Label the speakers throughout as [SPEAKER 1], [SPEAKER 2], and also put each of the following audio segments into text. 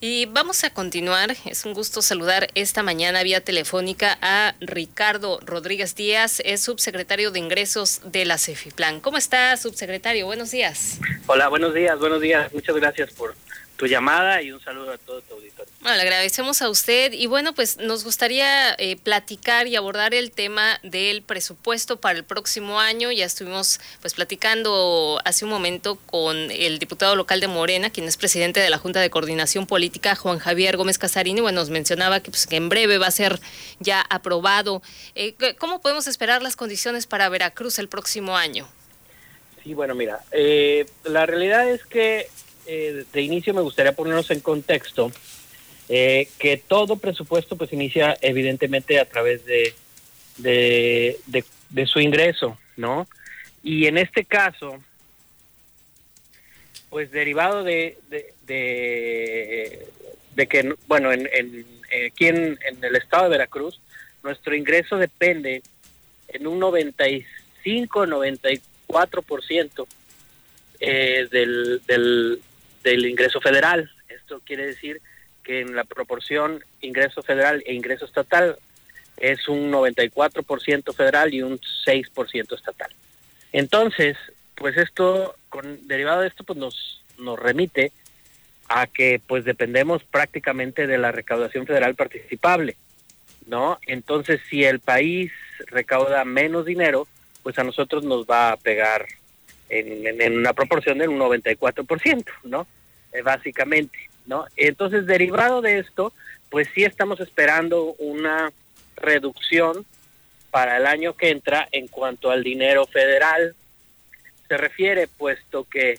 [SPEAKER 1] Y vamos a continuar. Es un gusto saludar esta mañana vía telefónica a Ricardo Rodríguez Díaz, es subsecretario de Ingresos de la CEFIPLAN. ¿Cómo está, subsecretario? Buenos días.
[SPEAKER 2] Hola, buenos días, buenos días. Muchas gracias por tu llamada y un saludo a todo tu auditorio.
[SPEAKER 1] Bueno, le agradecemos a usted y bueno, pues nos gustaría eh, platicar y abordar el tema del presupuesto para el próximo año. Ya estuvimos pues platicando hace un momento con el diputado local de Morena, quien es presidente de la Junta de Coordinación Política, Juan Javier Gómez Casarini. Bueno, nos mencionaba que, pues, que en breve va a ser ya aprobado. Eh, ¿Cómo podemos esperar las condiciones para Veracruz el próximo año?
[SPEAKER 2] Sí, bueno, mira, eh, la realidad es que eh, de inicio me gustaría ponernos en contexto eh, que todo presupuesto pues inicia evidentemente a través de, de, su ingreso, ¿no? Y en este caso, pues derivado de, de, de, que, bueno, en, en, aquí en, en, el estado de Veracruz, nuestro ingreso depende en un 95, 94% eh, del, del, del ingreso federal. Esto quiere decir que en la proporción ingreso federal e ingreso estatal es un 94% federal y un 6% estatal. Entonces, pues esto, con, derivado de esto, pues nos, nos remite a que pues dependemos prácticamente de la recaudación federal participable, ¿no? Entonces, si el país recauda menos dinero, pues a nosotros nos va a pegar en, una proporción del 94%, ¿no? Eh, básicamente, ¿no? Entonces, derivado de esto, pues sí estamos esperando una reducción para el año que entra en cuanto al dinero federal se refiere, puesto que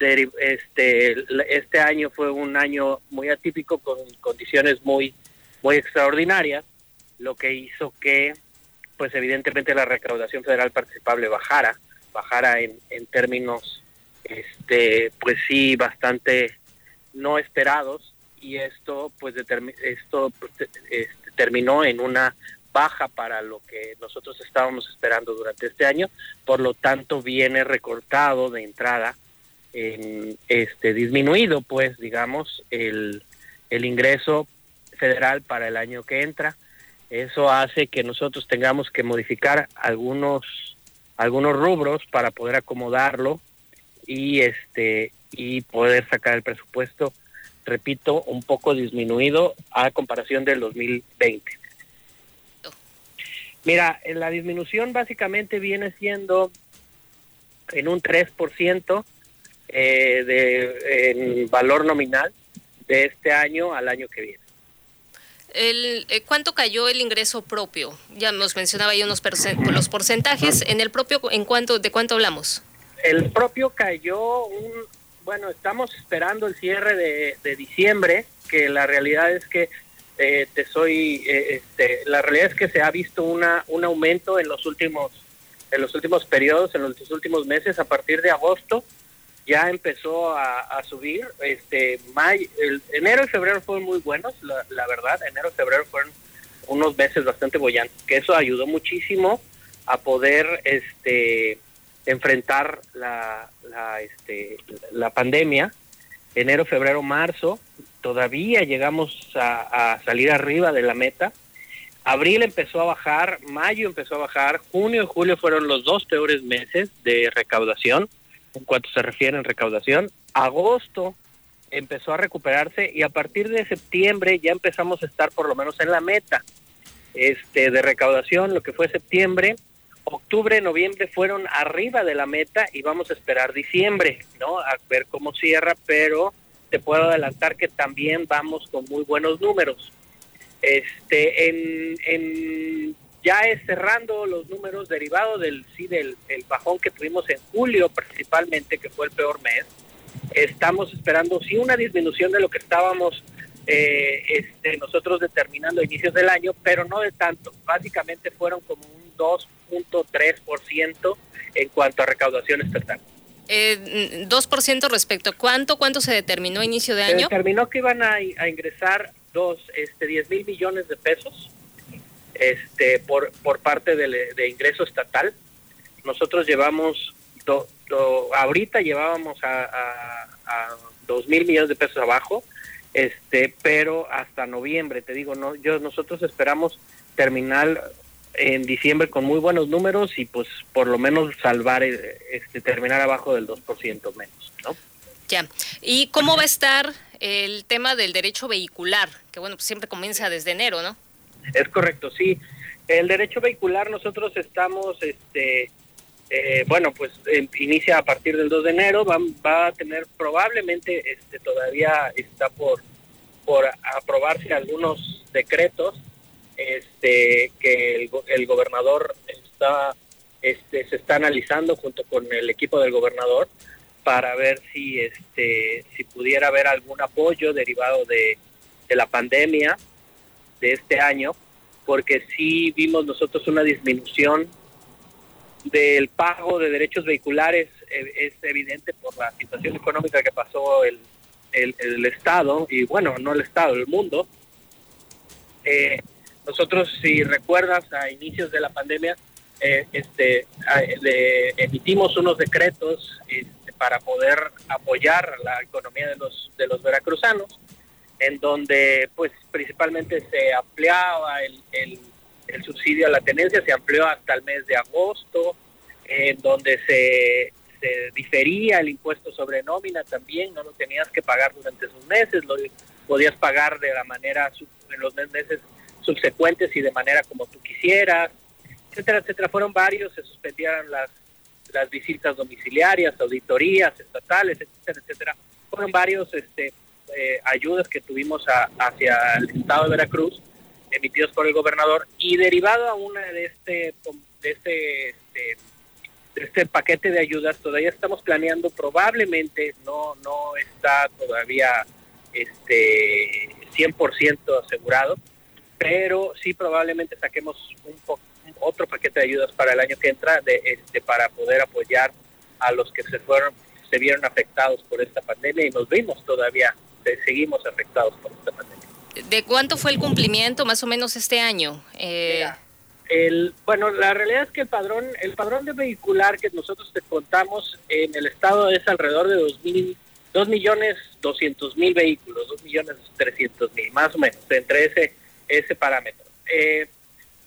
[SPEAKER 2] este este año fue un año muy atípico con condiciones muy muy extraordinarias, lo que hizo que pues evidentemente la recaudación federal participable bajara bajara en, en términos, este, pues sí, bastante no esperados y esto, pues, esto pues, este, terminó en una baja para lo que nosotros estábamos esperando durante este año, por lo tanto viene recortado de entrada, en, este disminuido, pues, digamos, el, el ingreso federal para el año que entra. Eso hace que nosotros tengamos que modificar algunos algunos rubros para poder acomodarlo y este y poder sacar el presupuesto, repito, un poco disminuido a comparación del 2020. Mira, la disminución básicamente viene siendo en un 3% eh, de, en valor nominal de este año al año que viene.
[SPEAKER 1] El, eh, ¿Cuánto cayó el ingreso propio? Ya nos mencionaba ahí unos porcentajes. ¿En el propio en cuánto, de cuánto hablamos?
[SPEAKER 2] El propio cayó un... Bueno, estamos esperando el cierre de, diciembre, que la realidad es que eh, te soy... Eh, este, la realidad es que se ha visto una, un aumento en los últimos en los últimos periodos, en los últimos meses, a partir de agosto, ya empezó a, subir. Este, el, enero y febrero fueron muy buenos, la, verdad. Enero y febrero fueron unos meses bastante bollantes, que eso ayudó muchísimo a poder este, enfrentar la, la, este, la pandemia. Enero, febrero, marzo, todavía llegamos a, a salir arriba de la meta. Abril empezó a bajar, mayo empezó a bajar, junio y julio fueron los dos peores meses de recaudación en cuanto se refiere en recaudación. Agosto empezó a recuperarse y a partir de septiembre ya empezamos a estar por lo menos en la meta este de recaudación, lo que fue septiembre, octubre, noviembre fueron arriba de la meta y vamos a esperar diciembre, ¿no? A ver cómo cierra, pero te puedo adelantar que también vamos con muy buenos números. Este en, ya es cerrando los números derivados del sí del el bajón que tuvimos en julio principalmente que fue el peor mes estamos esperando sí una disminución de lo que estábamos eh, este, nosotros determinando a inicios del año pero no de tanto básicamente fueron como un 2.3% en cuanto a recaudación estatal
[SPEAKER 1] eh, 2% respecto cuánto cuánto se determinó a inicio de año
[SPEAKER 2] se determinó que iban a, a ingresar dos este 10 mil millones de pesos este, por, por parte de, ingreso estatal. Nosotros llevamos, ahorita llevábamos a, a, mil millones de pesos abajo este, pero hasta noviembre, te digo, no, yo nosotros esperamos terminar en diciembre con muy buenos números y pues por lo menos salvar, eh, este, terminar abajo del 2% menos, ¿no?
[SPEAKER 1] Ya. ¿Y cómo va a estar el tema del derecho vehicular? Que bueno, pues siempre comienza desde enero, ¿no?
[SPEAKER 2] Es correcto, sí. El derecho vehicular nosotros estamos, este, eh, bueno, pues em, inicia a partir del 2 de enero, va, va a tener probablemente, este, todavía está por, por aprobarse algunos decretos este, que el, el gobernador está, este, se está analizando junto con el equipo del gobernador para ver si, este, si pudiera haber algún apoyo derivado de, la pandemia de este año, porque sí vimos nosotros una disminución del pago de derechos vehiculares, eh, es evidente por la situación económica que pasó el, el, el Estado, y bueno, no el Estado, el mundo. Eh, nosotros, si recuerdas, a inicios de la pandemia, eh, este, emitimos unos decretos este, para poder apoyar la economía de los, de los veracruzanos, en donde pues principalmente se ampliaba el, el, subsidio a la tenencia, se amplió hasta el mes de agosto, en donde se, se difería el impuesto sobre nómina también, no lo tenías que pagar durante esos meses, lo podías pagar de la manera en los meses subsecuentes y de manera como tú quisieras, etcétera, etcétera. Fueron varios, se suspendieron las, las visitas domiciliarias, auditorías estatales, etcétera, etcétera. Fueron varios este, eh, ayudas que tuvimos hacia el estado de Veracruz emitidos por el gobernador y derivado a una de este de este, este, de este paquete de ayudas todavía estamos planeando probablemente no no está todavía este 100% asegurado pero sí probablemente saquemos un otro paquete de ayudas para el año que entra de, este, para poder apoyar a los que se fueron se vieron afectados por esta pandemia y nos vimos todavía seguimos afectados por esta pandemia.
[SPEAKER 1] ¿De cuánto fue el cumplimiento más o menos este año?
[SPEAKER 2] Eh... El, bueno, la realidad es que el padrón, el padrón de vehicular que nosotros te contamos en el estado es alrededor de dos mil, dos millones doscientos mil vehículos, dos millones trescientos mil, más o menos, entre ese ese parámetro. Eh,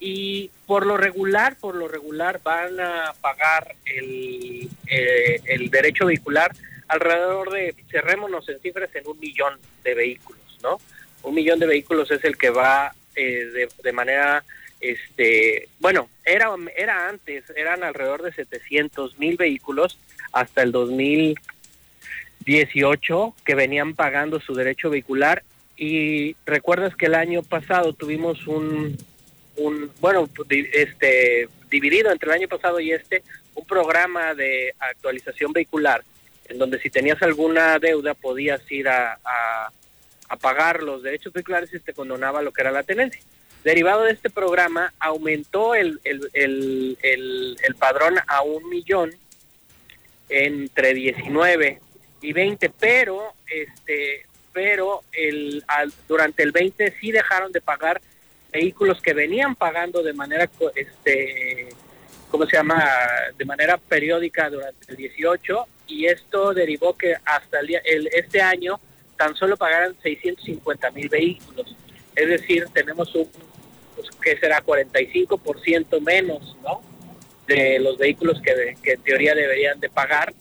[SPEAKER 2] y por lo regular, por lo regular van a pagar el, eh, el derecho vehicular alrededor de, cerrémonos en cifras, en un millón de vehículos, ¿no? Un millón de vehículos es el que va eh, de, de, manera, este, bueno, era, era antes, eran alrededor de 700 mil vehículos hasta el 2018 que venían pagando su derecho vehicular y recuerdas que el año pasado tuvimos un, un bueno, este dividido entre el año pasado y este, un programa de actualización vehicular, en donde si tenías alguna deuda podías ir a, a, pagar los derechos vehiculares y te condonaba lo que era la tenencia. Derivado de este programa, aumentó el, el, el, el, el padrón a un millón entre 19 y 20, pero este pero el, al, durante el 20 sí dejaron de pagar vehículos que venían pagando de manera, este, ¿cómo se llama?, de manera periódica durante el 18 y esto derivó que hasta el, el este año tan solo pagaran 650 mil vehículos. Es decir, tenemos un, pues, que será 45% menos, ¿no?, de los vehículos que, que en teoría deberían de pagar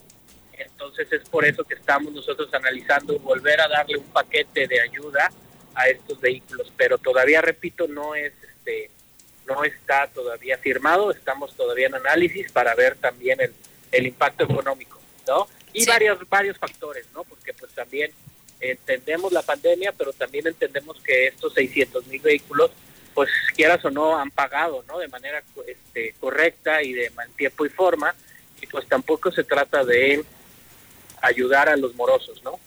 [SPEAKER 2] entonces es por eso que estamos nosotros analizando volver a darle un paquete de ayuda a estos vehículos, pero todavía repito no es este no está todavía firmado, estamos todavía en análisis para ver también el, el impacto económico, ¿no? Y sí. varios varios factores, ¿no? Porque pues también entendemos la pandemia, pero también entendemos que estos 600 mil vehículos, pues quieras o no, han pagado, ¿no? De manera este, correcta y de tiempo y forma, y pues tampoco se trata de ayudar a los morosos, ¿no?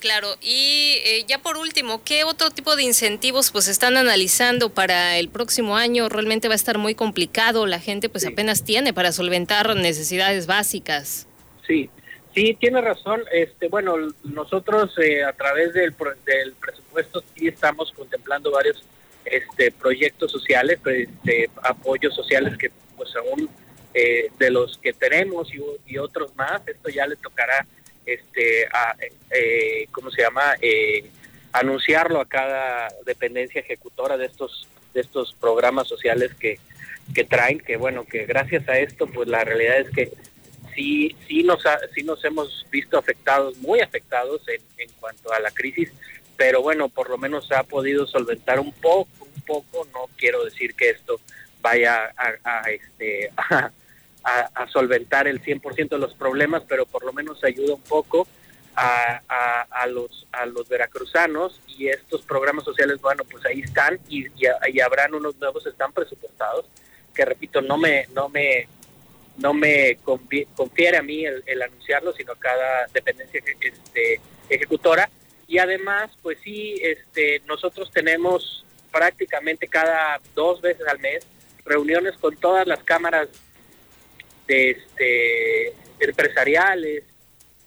[SPEAKER 1] Claro, y eh, ya por último, ¿qué otro tipo de incentivos pues están analizando para el próximo año? Realmente va a estar muy complicado, la gente pues sí. apenas tiene para solventar necesidades básicas.
[SPEAKER 2] Sí, sí, tiene razón. Este, bueno, nosotros eh, a través del, del presupuesto sí estamos contemplando varios este, proyectos sociales, este, apoyos sociales que pues aún eh, de los que tenemos y, otros más, esto ya le tocará este, eh, ¿cómo se llama? Eh, anunciarlo a cada dependencia ejecutora de estos de estos programas sociales que, que traen, que bueno, que gracias a esto, pues la realidad es que sí, sí nos, sí nos hemos visto afectados, muy afectados en, en cuanto a la crisis, pero bueno, por lo menos ha podido solventar un poco, un poco, no quiero decir que esto vaya a, a este, a, a, solventar el 100% de los problemas, pero por lo menos ayuda un poco a, a, los a los veracruzanos y estos programas sociales, bueno, pues ahí están y, y, habrán unos nuevos, están presupuestados, que repito, no me no me no me confiere a mí el, el anunciarlo, sino cada dependencia este, ejecutora. Y además, pues sí, este, nosotros tenemos prácticamente cada dos veces al mes reuniones con todas las cámaras de este, empresariales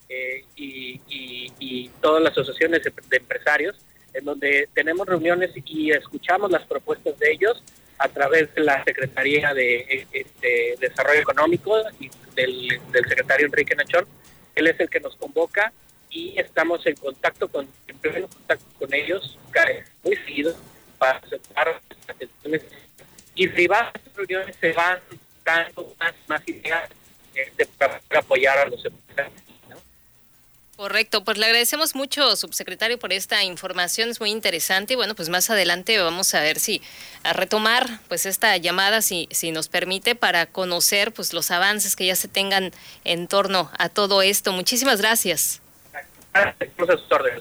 [SPEAKER 2] eh, y, todas las asociaciones de empresarios, en donde tenemos reuniones y escuchamos las propuestas de ellos a través de la Secretaría de este, Desarrollo Económico y del, secretario Enrique Nachón. Él es el que nos convoca y estamos en contacto con, en contacto con ellos muy seguido para aceptar las y privadas reuniones se van este, para apoyar a los.
[SPEAKER 1] Correcto, pues le agradecemos mucho, subsecretario, por esta información, es muy interesante y bueno, pues más adelante vamos a ver si a retomar pues esta llamada, si, si nos permite, para conocer pues los avances que ya se tengan en torno a todo esto. Muchísimas gracias.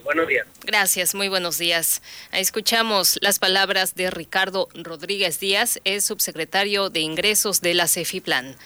[SPEAKER 2] Buenos días.
[SPEAKER 1] Gracias, muy buenos días. Escuchamos las palabras de Ricardo Rodríguez Díaz, es subsecretario de Ingresos de la CEFIPLAN.